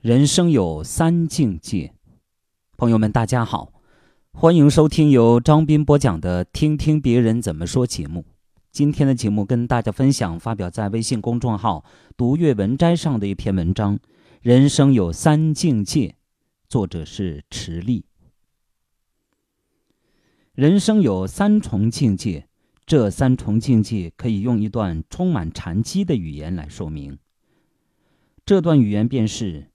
人生有三境界，朋友们，大家好，欢迎收听由张斌播讲的《听听别人怎么说》节目。今天的节目跟大家分享发表在微信公众号“读阅文摘”上的一篇文章：《人生有三境界》，作者是池莉。人生有三重境界，这三重境界可以用一段充满禅机的语言来说明。这段语言便是：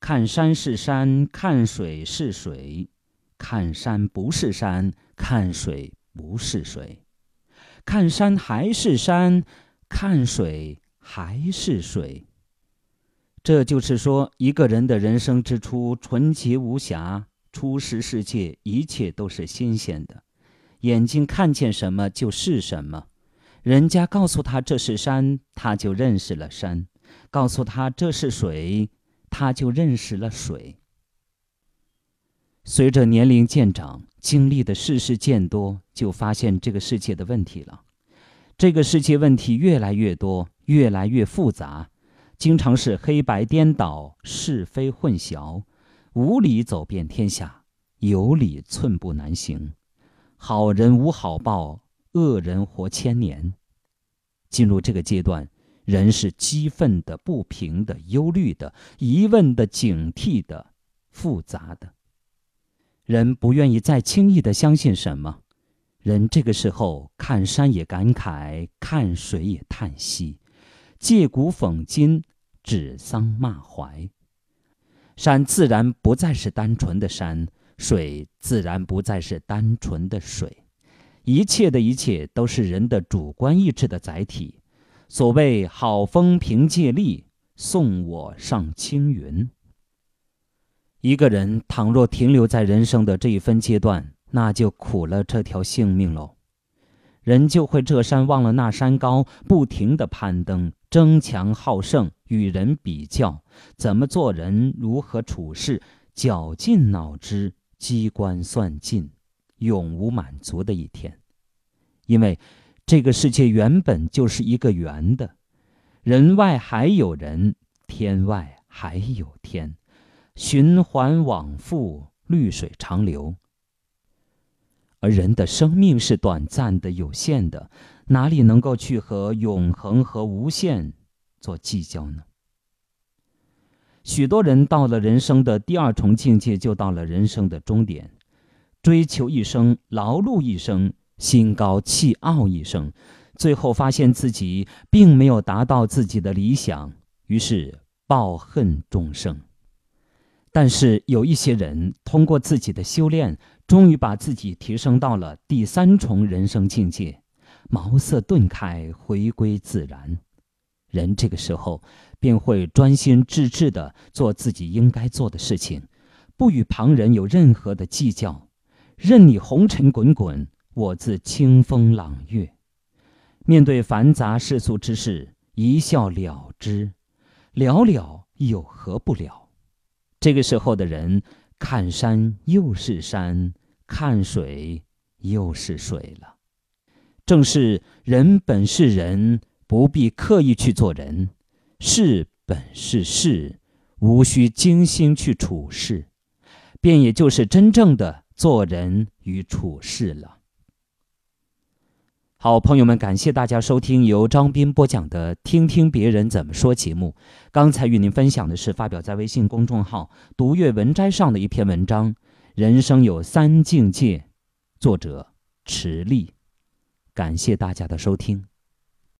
看山是山，看水是水；看山不是山，看水不是水；看山还是山，看水还是水。这就是说，一个人的人生之初纯洁无瑕，初识世界，一切都是新鲜的。眼睛看见什么就是什么，人家告诉他这是山，他就认识了山。告诉他这是水，他就认识了水。随着年龄渐长，经历的世事渐多，就发现这个世界的问题了。这个世界问题越来越多，越来越复杂，经常是黑白颠倒、是非混淆，无理走遍天下，有理寸步难行。好人无好报，恶人活千年。进入这个阶段。人是激愤的、不平的、忧虑的、疑问的、警惕的、复杂的。人不愿意再轻易的相信什么，人这个时候看山也感慨，看水也叹息，借古讽今，指桑骂槐。山自然不再是单纯的山，水自然不再是单纯的水，一切的一切都是人的主观意志的载体。所谓好风凭借力，送我上青云。一个人倘若停留在人生的这一分阶段，那就苦了这条性命喽。人就会这山忘了那山高，不停的攀登，争强好胜，与人比较，怎么做人，如何处事，绞尽脑汁，机关算尽，永无满足的一天，因为。这个世界原本就是一个圆的，人外还有人，天外还有天，循环往复，绿水长流。而人的生命是短暂的、有限的，哪里能够去和永恒和无限做计较呢？许多人到了人生的第二重境界，就到了人生的终点，追求一生，劳碌一生。心高气傲一生，最后发现自己并没有达到自己的理想，于是抱恨终生。但是有一些人通过自己的修炼，终于把自己提升到了第三重人生境界，茅塞顿开，回归自然。人这个时候便会专心致志地做自己应该做的事情，不与旁人有任何的计较，任你红尘滚滚。我自清风朗月，面对繁杂世俗之事，一笑了之，了了又何不了？这个时候的人，看山又是山，看水又是水了。正是人本是人，不必刻意去做人；事本是事，无需精心去处事，便也就是真正的做人与处事了。好，朋友们，感谢大家收听由张斌播讲的《听听别人怎么说》节目。刚才与您分享的是发表在微信公众号“读阅文摘”上的一篇文章，《人生有三境界》，作者池立。感谢大家的收听。